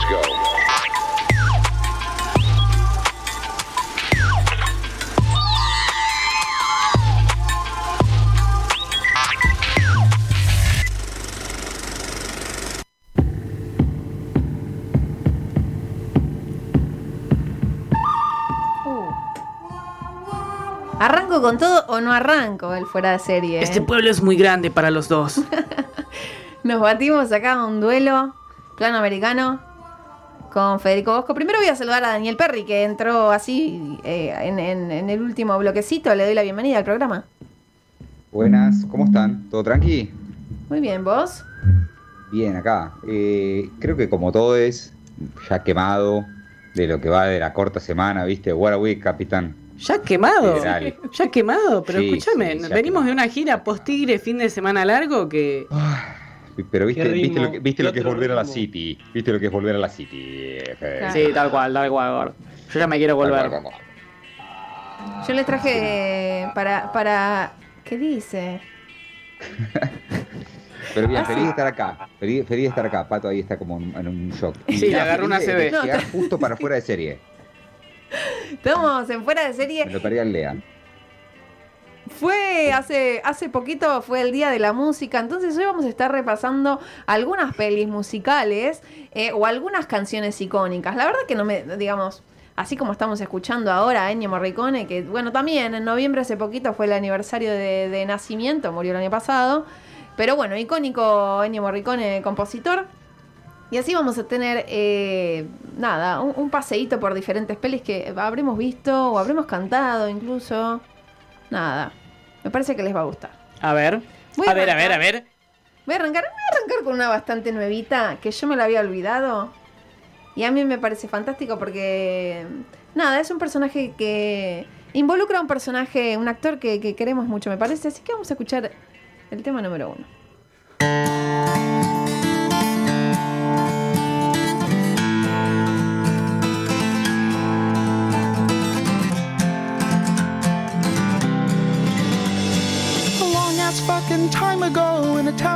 Let's go. Uh. ¿Arranco con todo o no arranco el fuera de serie? Este pueblo es muy grande para los dos. Nos batimos acá a un duelo plano americano con Federico Bosco. Primero voy a saludar a Daniel Perry, que entró así eh, en, en- en el último bloquecito. Le doy la bienvenida al programa. Buenas, ¿cómo están? ¿Todo tranqui? Muy bien, ¿vos? Bien, acá. Eh, creo que como todo es ya quemado de lo que va de la corta semana, ¿viste? What a week, capitán. Ya quemado. Federal. Ya quemado, pero Sí, escúchame, sí, venimos quemado. de una gira post-tigre fin de semana largo que. Pero viste, viste lo que, viste lo que es volver a la. City. Viste lo que es volver a la City. Sí, tal cual, tal cual. Yo ya me quiero volver. cual. Yo les traje para, para... ¿Qué dice? Pero bien, Ah, feliz de estar acá. Feliz, feliz de estar acá. Pato ahí está como en, un shock. Sí, le agarró una CB. No, justo para fuera de serie. Estamos en fuera de serie. Me lo perdí al Lea. Fue hace, hace poquito, fue el Día de la Música, entonces hoy vamos a estar repasando algunas pelis musicales eh, o algunas canciones icónicas. La verdad que no me, digamos, así como estamos escuchando ahora a Ennio Morricone, que bueno, también en noviembre hace poquito fue el aniversario de, nacimiento, murió el año pasado, pero bueno, icónico Ennio Morricone, compositor. Y así vamos a tener, eh, nada, un, un paseíto por diferentes pelis que habremos visto o habremos cantado incluso. Nada, me parece que les va a gustar. A ver. Voy A a ver, a ver, a ver. Voy a arrancar, voy a arrancar con una bastante nuevita que yo me la había olvidado. Y a mí me parece fantástico porque, nada, es un personaje que involucra a un personaje, un actor que, que queremos mucho, me parece. Así que vamos a escuchar el tema número uno.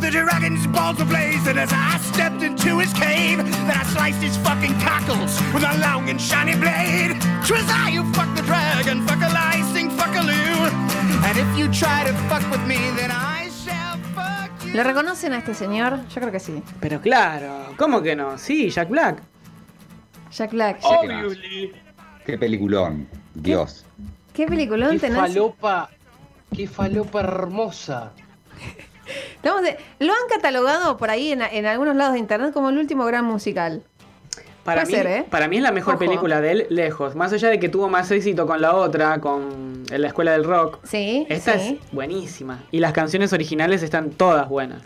The dragon's balls were blazing as I stepped into his cave. Then I sliced his fucking cockles with a long and shiny blade. Twas I who fucked the dragon, fuck a lie, sing fuck a loo. And if you try to fuck with me, then I shall fuck you. ¿Le reconocen a este señor? Yo creo que sí. Pero claro, ¿cómo que no? Sí, Jack Black. Jack Black. Obviously. Qué peliculón. Dios. ¿Qué peliculón Qué tenés? falopa, qué falopa hermosa. De- Lo han catalogado por ahí en, en algunos lados de internet como el último gran musical. Para Puede mí, ser, ¿eh? para mí es la mejor Ojo. película de él, lejos. Más allá de que tuvo más éxito con la otra, con en la escuela del rock. Sí, Esta sí. es buenísima. Y las canciones originales están todas buenas.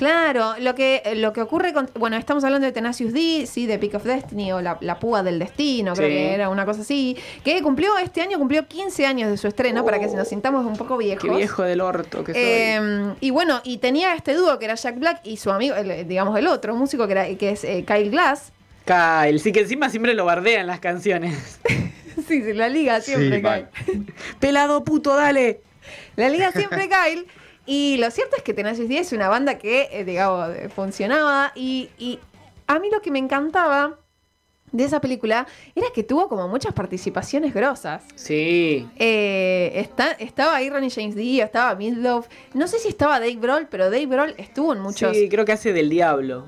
Claro, lo que, lo que ocurre con. Bueno, estamos hablando de Tenacious D, sí, de Peak of Destiny o La, la Púa del Destino, creo Sí. que era una cosa así. Que cumplió, este año cumplió 15 años de su estreno, para que nos sintamos un poco viejos. Qué viejo del orto que soy. Eh, y bueno, y tenía este dúo que era Jack Black y su amigo, el- digamos el otro músico que, era, que es eh, Kyle Glass. Kyle, sí que encima siempre lo bardea en las canciones. sí, sí, la liga siempre Sí, Kyle. Pelado puto, dale. La liga siempre Kyle. Y lo cierto es que Tenacious D es una banda que, eh, digamos, eh, funcionaba. Y, y a mí lo que me encantaba de esa película era que tuvo como muchas participaciones grosas. Sí. Eh, está, estaba ahí Ronnie James Dio, estaba Midlove. No sé si estaba Dave Grohl, pero Dave Grohl estuvo en muchos. Sí, creo que hace del diablo.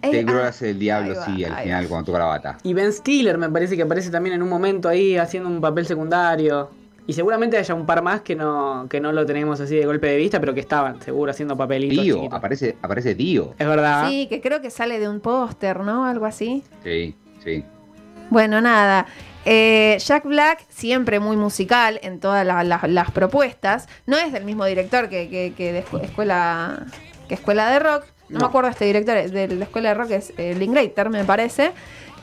Eh, Dave Grohl ah, hace el diablo, va, sí, al final va. cuando toca la bata. Y Ben Stiller me parece que aparece también en un momento ahí haciendo un papel secundario. Y seguramente haya un par más que no, que no lo tenemos así de golpe de vista, pero que estaban seguro haciendo papelitos. Dio, chiquitos. aparece, aparece Dio. Es verdad. Sí, que creo que sale de un póster, ¿no? Algo así. Sí, sí. Bueno, nada. Eh, Jack Black, siempre muy musical en todas la- la- las propuestas. No es del mismo director que, que- que de escu- escuela, que escuela de rock. No, me acuerdo este director de la escuela de rock, es eh, Linklater, me parece.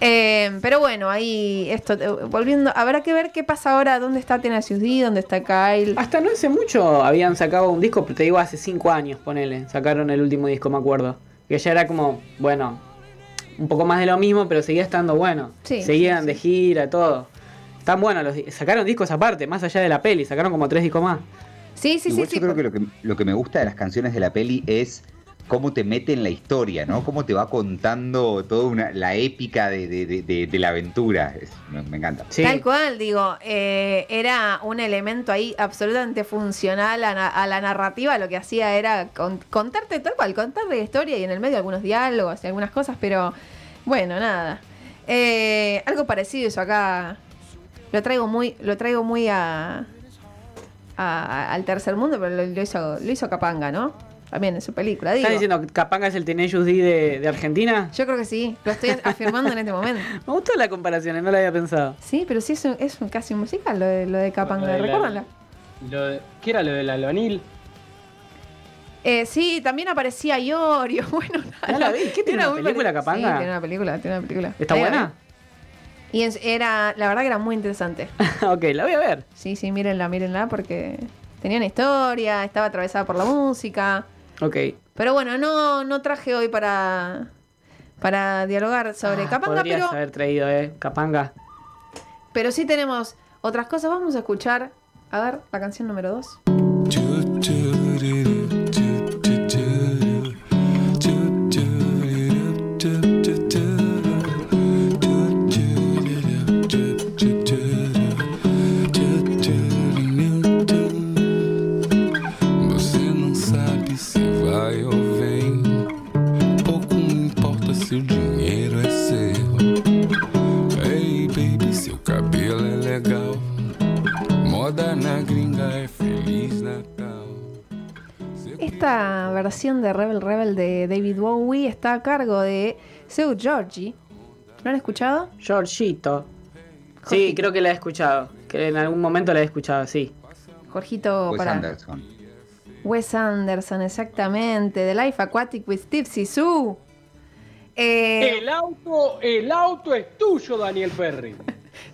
Eh, pero bueno, ahí esto, eh, volviendo, habrá que ver qué pasa ahora, dónde está Tenacious D, dónde está Kyle. Hasta no hace mucho habían sacado un disco, te digo hace cinco años, ponele. Sacaron el último disco, me acuerdo. Que ya era como, bueno, un poco más de lo mismo, pero seguía estando bueno. Sí, Seguían sí, de gira, todo. Están buenos, los, sacaron discos aparte, más allá de la peli, sacaron como tres discos más. Sí, sí, Igual sí, yo sí. creo que lo, que lo que me gusta de las canciones de la peli es cómo te mete en la historia, ¿no? Cómo te va contando toda una, la épica de, de- de- de- de la aventura. Es- me, me encanta. Sí. Tal cual, digo, eh, era un elemento ahí absolutamente funcional a, la narrativa. Lo que hacía era con- contarte tal cual, contarle la historia y en el medio algunos diálogos y algunas cosas, pero bueno, nada. Eh, algo parecido eso acá. Lo traigo muy, lo traigo muy a, a- al tercer mundo, pero lo, lo hizo, lo hizo Capanga, ¿no? También en su película. Digo. ¿Estás diciendo que Capanga es el Tenacious D de, de Argentina? Yo creo que sí, lo estoy afirmando en este momento. Me gustó la comparación, eh, no la había pensado. Sí, pero sí es, un- es un- casi un musical lo de, lo de Capanga, Lo de la- recuérdanla. Lo de- ¿Qué era lo del albanil? Eh, sí, también aparecía Iorio. Bueno, No la vi. ¿Qué tiene era una película, Capanga? Sí, tiene una película, tiene una película. ¿Está Ahí la buena? Y es- era, la verdad que era muy interesante. ok, la voy a ver. Sí, sí, mírenla, mírenla, porque tenía una historia, estaba atravesada por la música. Ok. Pero bueno, no, no traje hoy para, para dialogar sobre Ah, Capanga, pero, haber traído, eh, Capanga. pero sí tenemos otras cosas. Vamos a escuchar, a ver, la canción número 2. Esta versión de Rebel Rebel de David Bowie está a cargo de Seu Georgie. ¿Lo han escuchado? Georgito. Sí, Jorgito. creo que la he escuchado. Que en algún momento la he escuchado, sí. Jorgito Wes para Anderson. Wes Anderson, exactamente. The Life Aquatic with Steve Sisu. Eh, El auto, el auto es tuyo, Daniel Ferri.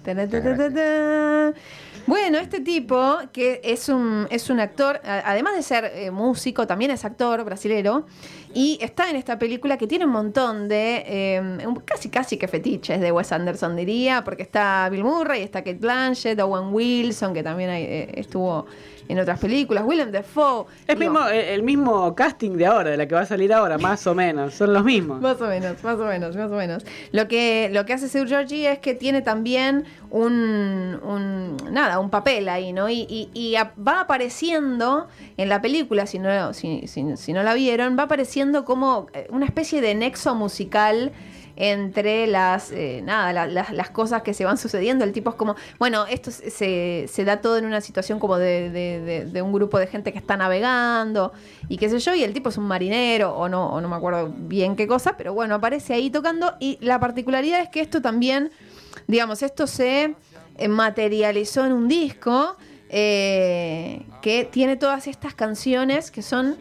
Bueno, este tipo, que es un, es un actor, además de ser eh, músico, también es actor brasilero, y está en esta película que tiene un montón de, eh, casi casi que fetiches de Wes Anderson, diría, porque está Bill Murray, está Kate Blanchett, Owen Wilson, que también eh, estuvo en otras películas, Willem Dafoe. Es Digo, mismo, el, el mismo casting de ahora, de la que va a salir ahora, más o menos. Son los mismos. Más o menos, más o menos, más o menos. Lo que, lo que hace Seu Georgie es que tiene también un, un- nada, un papel ahí, ¿no? Y, y- y a- va apareciendo en la película, si no, si, si- si no la vieron, va apareciendo como eh, una especie de nexo musical entre las eh, nada la- las- cosas que se van sucediendo. El tipo es como bueno esto se, se- da todo en una situación como de, de- de- de un grupo de gente que está navegando y qué sé yo y el tipo es un marinero o no o no me acuerdo bien qué cosa pero bueno aparece ahí tocando y la particularidad es que esto también digamos esto se eh, materializó en un disco eh, que tiene todas estas canciones que son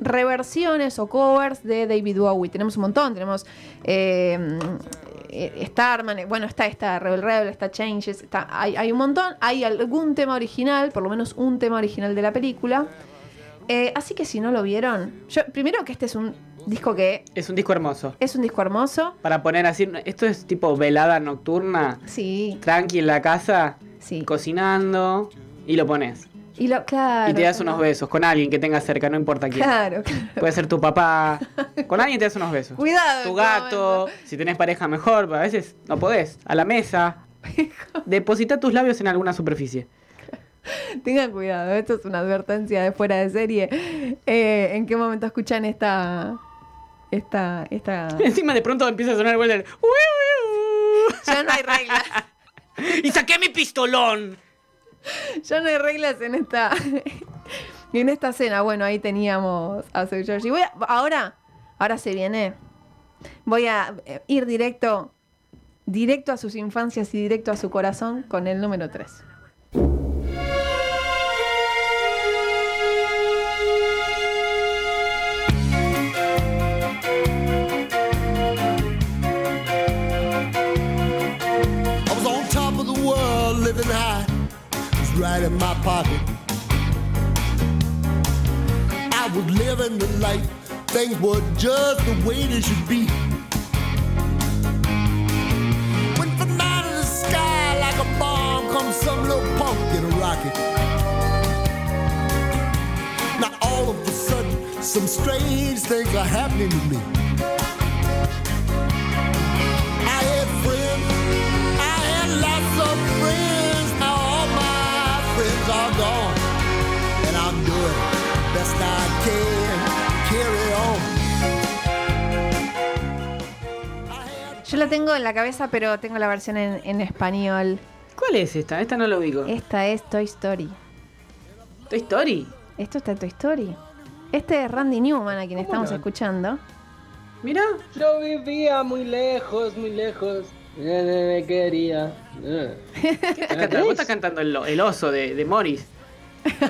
reversiones o covers de David Bowie. Tenemos un montón, tenemos eh, eh, Starman, bueno, está esta Rebel Rebel, está Changes, está, hay, hay un montón, hay algún tema original, por lo menos un tema original de la película. Eh, así que si no lo vieron, yo primero que este es un disco que Es un disco hermoso. es un disco hermoso. Para poner así, esto es tipo velada nocturna, Sí, tranqui en la casa, sí. cocinando, y lo pones. Y lo, claro. y te das claro. unos besos con alguien que tengas cerca, no importa quién. Claro, claro. Puede ser tu papá. Con alguien te das unos besos. Cuidado. Tu gato, si tenés pareja mejor, pero a veces no podés. A la mesa. Deposita tus labios en alguna superficie. Tengan cuidado, esto es una advertencia de fuera de serie. Eh, ¿En qué momento escuchan esta. Esta. esta. Encima de pronto empieza a sonar el. Ya no hay reglas. ¡Y saqué mi pistolón! Ya no hay reglas en esta. En esta escena. Bueno, ahí teníamos a Seu Georgie. Voy a- ahora. Ahora se viene. Voy a eh, ir directo. Directo a sus infancias y directo a su corazón con el número 3. In my pocket. I was living the life, things were just the way they should be. When from out of the sky, like a bomb, comes some little punk in a rocket. Now all of a sudden, some strange things are happening to me. La tengo en la cabeza, pero tengo la versión en, en español. ¿Cuál es esta? Esta no lo ubico. Esta es Toy Story. ¿Toy Story? Esto está en Toy Story. Este es Randy Newman, a quien estamos no? escuchando. Mirá. Yo vivía muy lejos, muy lejos. Eh, Me quería. ¿Qué estás cantando? Vos estás cantando el, el oso de, de Morris.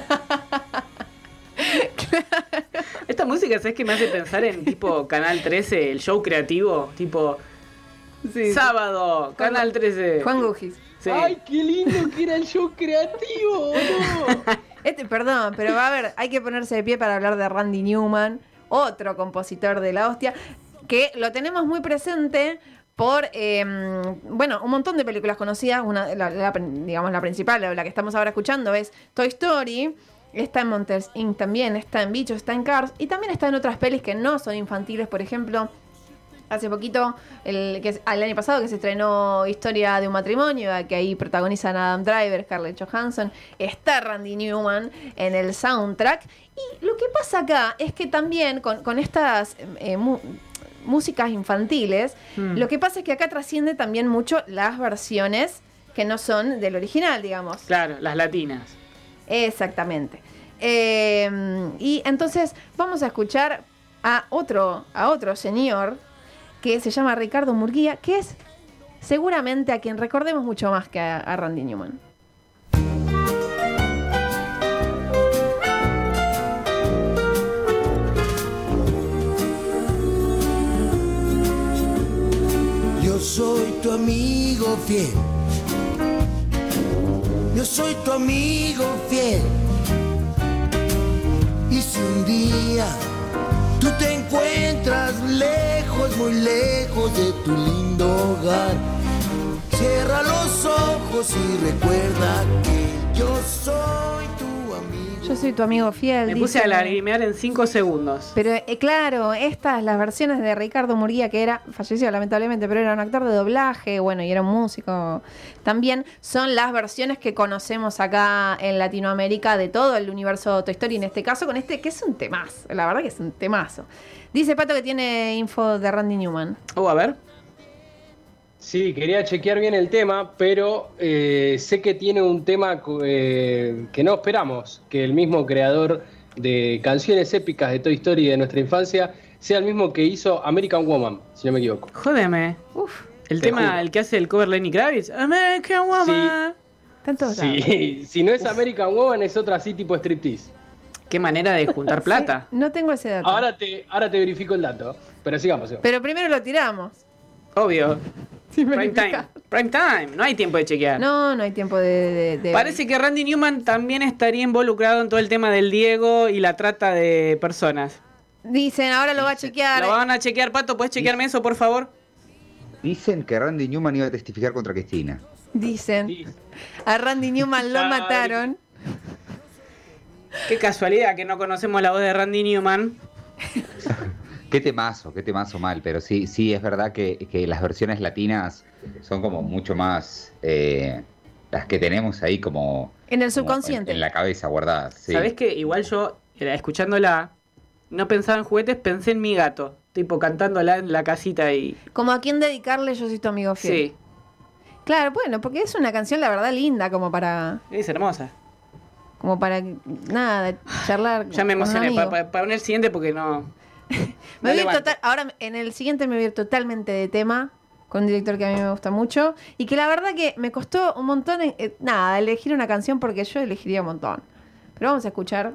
Esta música, ¿sabes qué me hace pensar en tipo Canal 13, el show creativo? Tipo sábado, Canal 13. Juan Gugis. Sí. Ay, qué lindo que era el show creativo, ¿no? Este, perdón, pero va a ver, hay que ponerse de pie para hablar de Randy Newman, otro compositor de la hostia, que lo tenemos muy presente por, eh, bueno, un montón de películas conocidas. Una, la, la- digamos, la principal, la que estamos ahora escuchando, es Toy Story. Está en Monsters Inc. también, está en Bichos, está en Cars y también está en otras pelis que no son infantiles, por ejemplo, Hace poquito, el, que el año pasado, que se estrenó Historia de un matrimonio, que ahí protagonizan Adam Driver, Scarlett Johansson, está Randy Newman en el soundtrack. Y lo que pasa acá es que también con, con estas eh, mu- músicas infantiles, Hmm. lo que pasa es que acá trasciende también mucho las versiones que no son del original, digamos. Claro, las latinas. Exactamente. Eh, y entonces vamos a escuchar a otro, a otro señor que se llama Ricardo Murguía, que es seguramente a quien recordemos mucho más que a, Randy Newman. Yo soy tu amigo fiel. Yo soy tu amigo fiel. Y si un día muy lejos de tu lindo hogar, cierra los ojos y recuerda que yo soy tu amigo. Yo soy tu amigo fiel. Me puse a lagrimear en 5 segundos. Pero eh, claro, estas, las versiones de Ricardo Murguía, que era, falleció lamentablemente, pero era un actor de doblaje, bueno, y era un músico también, son las versiones que conocemos acá en Latinoamérica de todo el universo Toy Story, en este caso con este, que es un temazo, la verdad que es un temazo. Dice Pato que tiene info de Randy Newman. Oh, a ver. Sí, quería chequear bien el tema, pero eh, sé que tiene un tema eh, que no esperamos, que el mismo creador de canciones épicas de Toy Story de nuestra infancia sea el mismo que hizo American Woman, si no me equivoco. Jódeme. Uf, El Te tema, juro. el que hace el cover Lenny Kravitz. American Woman. tantos lados. Sí, si no es American Woman es otra así tipo striptease. Qué manera de juntar plata. Sí, no tengo ese dato. Ahora te, ahora te verifico el dato, pero sigamos. sigamos. Pero primero lo tiramos. Obvio. Sin Prime time. Prime time. No hay tiempo de chequear. No, no hay tiempo de... de- de- Parece que Randy Newman también estaría involucrado en todo el tema del Diego y la trata de personas. Dicen, ahora lo va a chequear. Lo van a chequear, Pato. ¿Puedes chequearme eso, por favor? Dicen que Randy Newman iba a testificar contra Cristina. Dicen. Sí. A Randy Newman lo mataron. Qué casualidad que no conocemos la voz de Randy Newman. Qué temazo, qué temazo mal, pero sí, sí es verdad que, que las versiones latinas son como mucho más eh, las que tenemos ahí como En el subconsciente. en, en la cabeza guardadas. sí. ¿Sabés que igual yo, escuchándola, no pensaba en juguetes, pensé en mi gato. Tipo cantándola en la casita y. Como a quién dedicarle yo soy tu amigo fiel. Sí, Claro, bueno, porque es una canción la verdad linda como para es hermosa. Como para nada, charlar Ya me emocioné. Para poner el siguiente porque no. Me no voy total, ahora en el siguiente me voy a ir totalmente de tema con un director que a mí me gusta mucho y que la verdad que me costó un montón eh, nada, elegir una canción porque yo elegiría un montón. Pero vamos a escuchar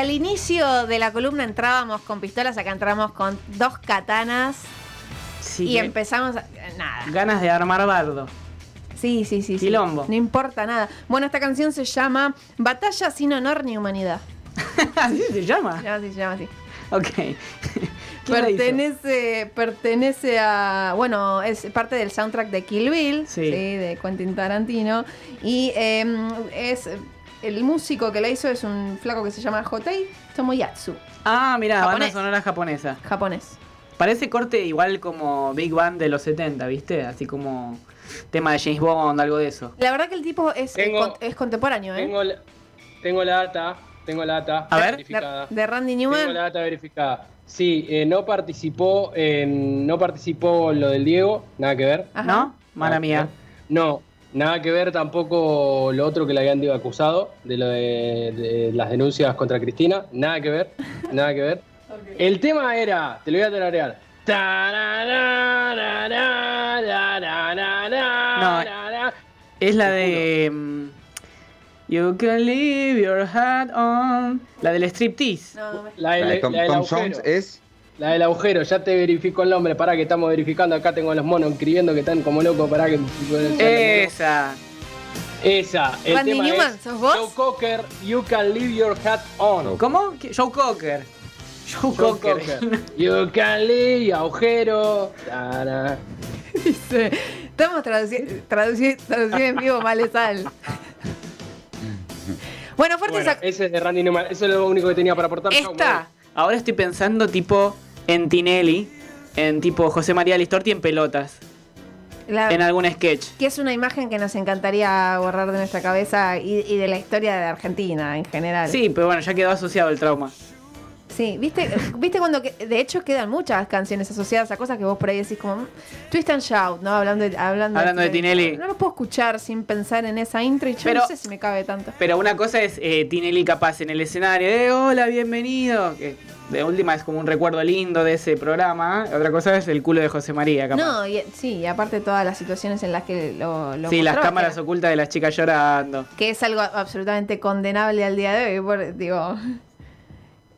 al inicio de la columna entrábamos con pistolas, acá entramos con dos katanas Sí, y empezamos a, nada. Ganas de armar bardo. Sí, sí, sí. sí. Quilombo. No importa nada. Bueno, esta canción se llama Batalla sin honor ni humanidad. ¿Así se llama? Llama así, se llama así. Ok. Pertenece, pertenece a. Bueno, es parte del soundtrack de Kill Bill, Sí. sí, de Quentin Tarantino. Y eh, es. El músico que la hizo es un flaco que se llama Hotei Tomoyatsu, Ah, mira, banda sonora japonesa. japonés. Parece corte igual como Big Band de los 70, ¿viste? Así como tema de James Bond, algo de eso. La verdad que el tipo es, Tengo- es, con- es contemporáneo, ¿eh? Tengo la, tengo la data, tengo la data A ver. verificada. De, de Randy Tengo la Newman. data verificada. Sí, eh, no participó en, no participó lo del Diego, nada que ver. Ajá. ¿No? Mala mía. ver. No, nada que ver tampoco lo otro que le habían dicho acusado, de lo de, de las denuncias contra Cristina, nada que ver, nada que ver. El tema era, te lo voy a tararear. No, Es la de. mm, You can leave your hat on. La del striptease. No, me- La, del- La de Tom, la. Jones es. La del agujero, ya te verifico el nombre, para que estamos verificando, acá tengo los monos escribiendo que están como locos, para que... Esa. Esa, el Randy tema Newman, es ¿sos vos? Joe Cocker, You Can Leave Your Hat On. ¿Cómo? Joe Cocker. Joe, Joe Cocker. Cocker. You Can Leave, agujero. Tara. Dice, estamos traduciendo traduciendo en vivo Malesal. Bueno, fuerte Bueno, esa- ese es de Randy Newman, eso es lo único que tenía para aportar. Chau, Esta. Ahora estoy pensando tipo en Tinelli. En tipo José María Listorti en pelotas. la- En algún sketch. que es una imagen que nos encantaría borrar de nuestra cabeza y, y de la historia de Argentina en general. Sí, pero bueno, ya quedó asociado el trauma. Sí, ¿viste, viste cuando que, de hecho quedan muchas canciones asociadas a cosas que vos por ahí decís como mm, Twist and Shout, ¿no? Hablando de, hablando, Hablando de Tinelli. No lo puedo escuchar sin pensar en esa intro y yo Pero- no sé si me cabe tanto. Pero una cosa es eh, Tinelli capaz en el escenario, de hola, bienvenido. Que de última es como un recuerdo lindo de ese programa. ¿eh? Otra cosa es el culo de José María, capaz. No, y, sí, y aparte todas las situaciones en las que lo, lo sí, las cámaras que, ocultas de las chicas llorando. que es algo absolutamente condenable al día de hoy, por- digo.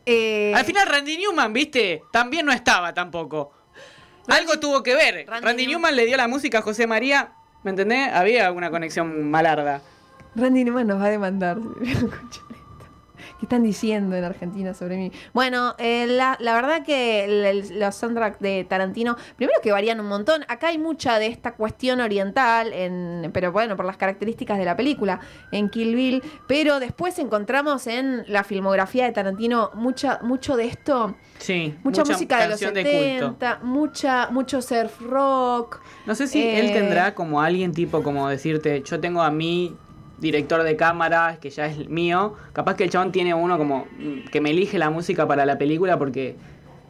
Eh, Al final Randy Newman, viste, también no estaba tampoco. Algo tuvo que ver. Randy Randy, Newman- Newman le dio la música a José María, ¿me entendés? Había una conexión malarda. Randy Newman nos va a demandar. ¿Qué están diciendo en Argentina sobre mí? Bueno, eh, la, la verdad que el- el- los soundtracks de Tarantino, primero que varían un montón. Acá hay mucha de esta cuestión oriental, en, pero bueno, por las características de la película, en Kill Bill. Pero después encontramos en la filmografía de Tarantino mucha, mucho de esto. Sí, Mucha, música de los canción 70, mucha, mucho surf rock. No sé si Eh, él tendrá como alguien tipo como decirte, yo tengo a mi director de cámara, que ya es mío. Capaz que el chabón tiene uno como mm, que me elige la música para la película porque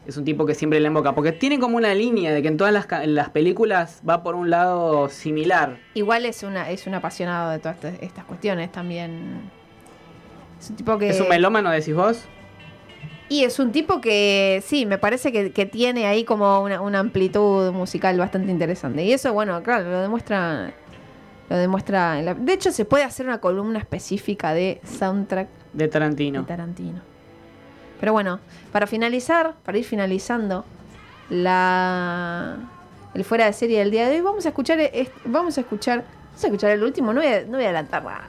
es un tipo que siempre le invoca. Porque tiene como una línea de que en todas las, las películas va por un lado similar. Igual es una es un apasionado de todas estas, estas cuestiones también. Es un tipo que ¿Es un melómano, decís vos? y es un tipo que sí, me parece que, que tiene ahí como una, una amplitud musical bastante interesante. Y eso, bueno, claro, lo demuestra lo demuestra. en la- de hecho, se puede hacer una columna específica de soundtrack De de Tarantino. Tarantino. Pero bueno, para finalizar, para ir finalizando la el fuera de serie del día de hoy, vamos a escuchar est- vamos a escuchar vamos a escuchar el último, no voy a, no voy a adelantar nada.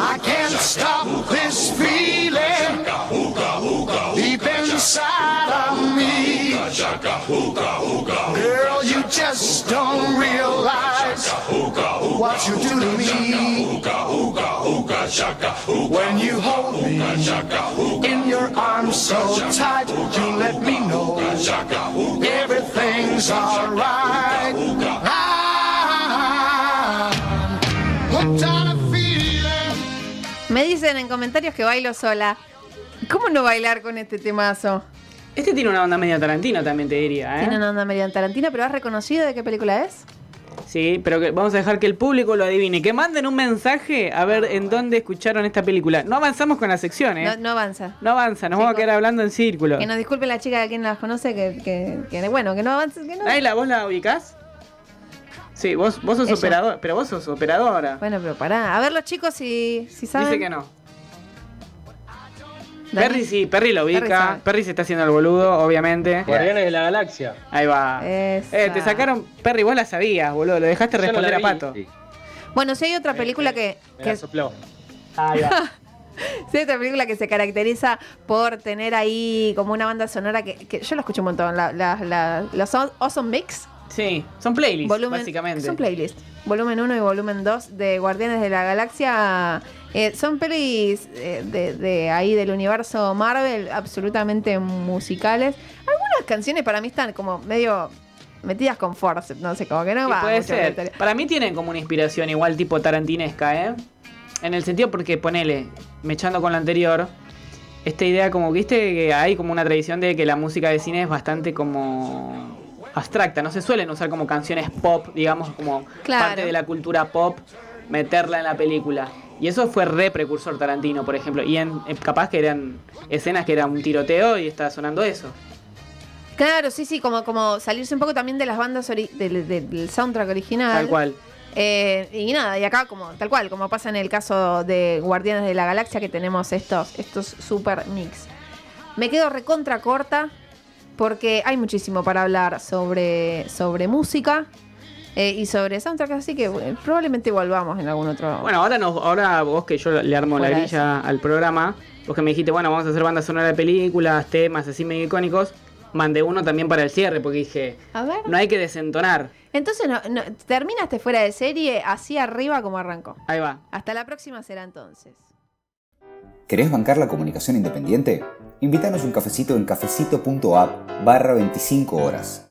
I can't stop this feeling Girl, you just don't realize what you do to me. When you hold me in your arms so tight, you let me know everything's alright. I'm hooked on a feeling. Me dicen en comentarios que bailo sola. ¿Cómo no bailar con este temazo? Este tiene una onda medio Tarantino también, te diría, ¿eh? Tiene una onda medio Tarantino, pero ¿has reconocido de qué película es? Sí, pero que vamos a dejar que el público lo adivine. Que manden un mensaje a ver en dónde escucharon esta película. No avanzamos con la sección, ¿eh? No, No, no avanza. avanza, nos vamos a quedar hablando en círculo. Que nos disculpe la chica de quien las conoce, que, que, que, bueno, que no avance, que no. Naila, ¿vos la ubicás? Sí, vos, vos sos Ella. operador, pero vos sos operadora. Bueno, pero pará. A ver los chicos si, si saben. Dice que no. Dani. Perry sí, Perry lo ubica. Perry se está haciendo el boludo, obviamente. Guardianes de la Galaxia. Ahí va. Esa. Eh, te sacaron. Perry, vos la sabías, boludo. Lo dejaste Yo responder a. Pato. Sí. Bueno, si hay otra película que, Me que la sopló. Ahí va. si hay otra película que se caracteriza por tener ahí como una banda sonora que, que yo lo escucho un montón, la, la, la- los Awesome Mix, Sí, son playlists, volumen, básicamente. son playlist, volumen 1 y volumen 2 de Guardianes de la Galaxia, eh, son pelis eh, de, de ahí del universo Marvel absolutamente musicales. Algunas canciones para mí están como medio metidas con force, no sé, como que no Sí, va puede la ser. Para mí tienen como una inspiración igual tipo tarantinesca, ¿eh? En el sentido porque ponele, me echando con lo anterior, esta idea como, viste, que hay como una tradición de que la música de cine es bastante como abstracta, no se suelen usar como canciones pop, digamos, como Claro. parte de la cultura pop, meterla en la película. Y eso fue re precursor Tarantino, por ejemplo. Y en, eh, capaz que eran escenas que era un tiroteo y está sonando eso. Claro, sí, sí, como, como salirse un poco también de las bandas del soundtrack original. Tal cual. Eh, y nada, y acá como tal cual, como pasa en el caso de Guardianes de la Galaxia, que tenemos estos, estos super mix. Me quedo recontra corta porque hay muchísimo para hablar sobre, sobre música eh, y sobre soundtrack, así que bueno, probablemente volvamos en algún otro. Bueno, ahora, nos, ahora vos que yo le armo la grilla al programa, vos que me dijiste, bueno, vamos a hacer banda sonora de películas, temas así medio icónicos, mandé uno también para el cierre, porque dije, a ver. no hay que desentonar. Entonces, no, no, terminaste fuera de serie así arriba como arrancó. Ahí va. Hasta la próxima será entonces. ¿Querés bancar la comunicación independiente? Invítanos un cafecito en cafecito.app barra 25 horas.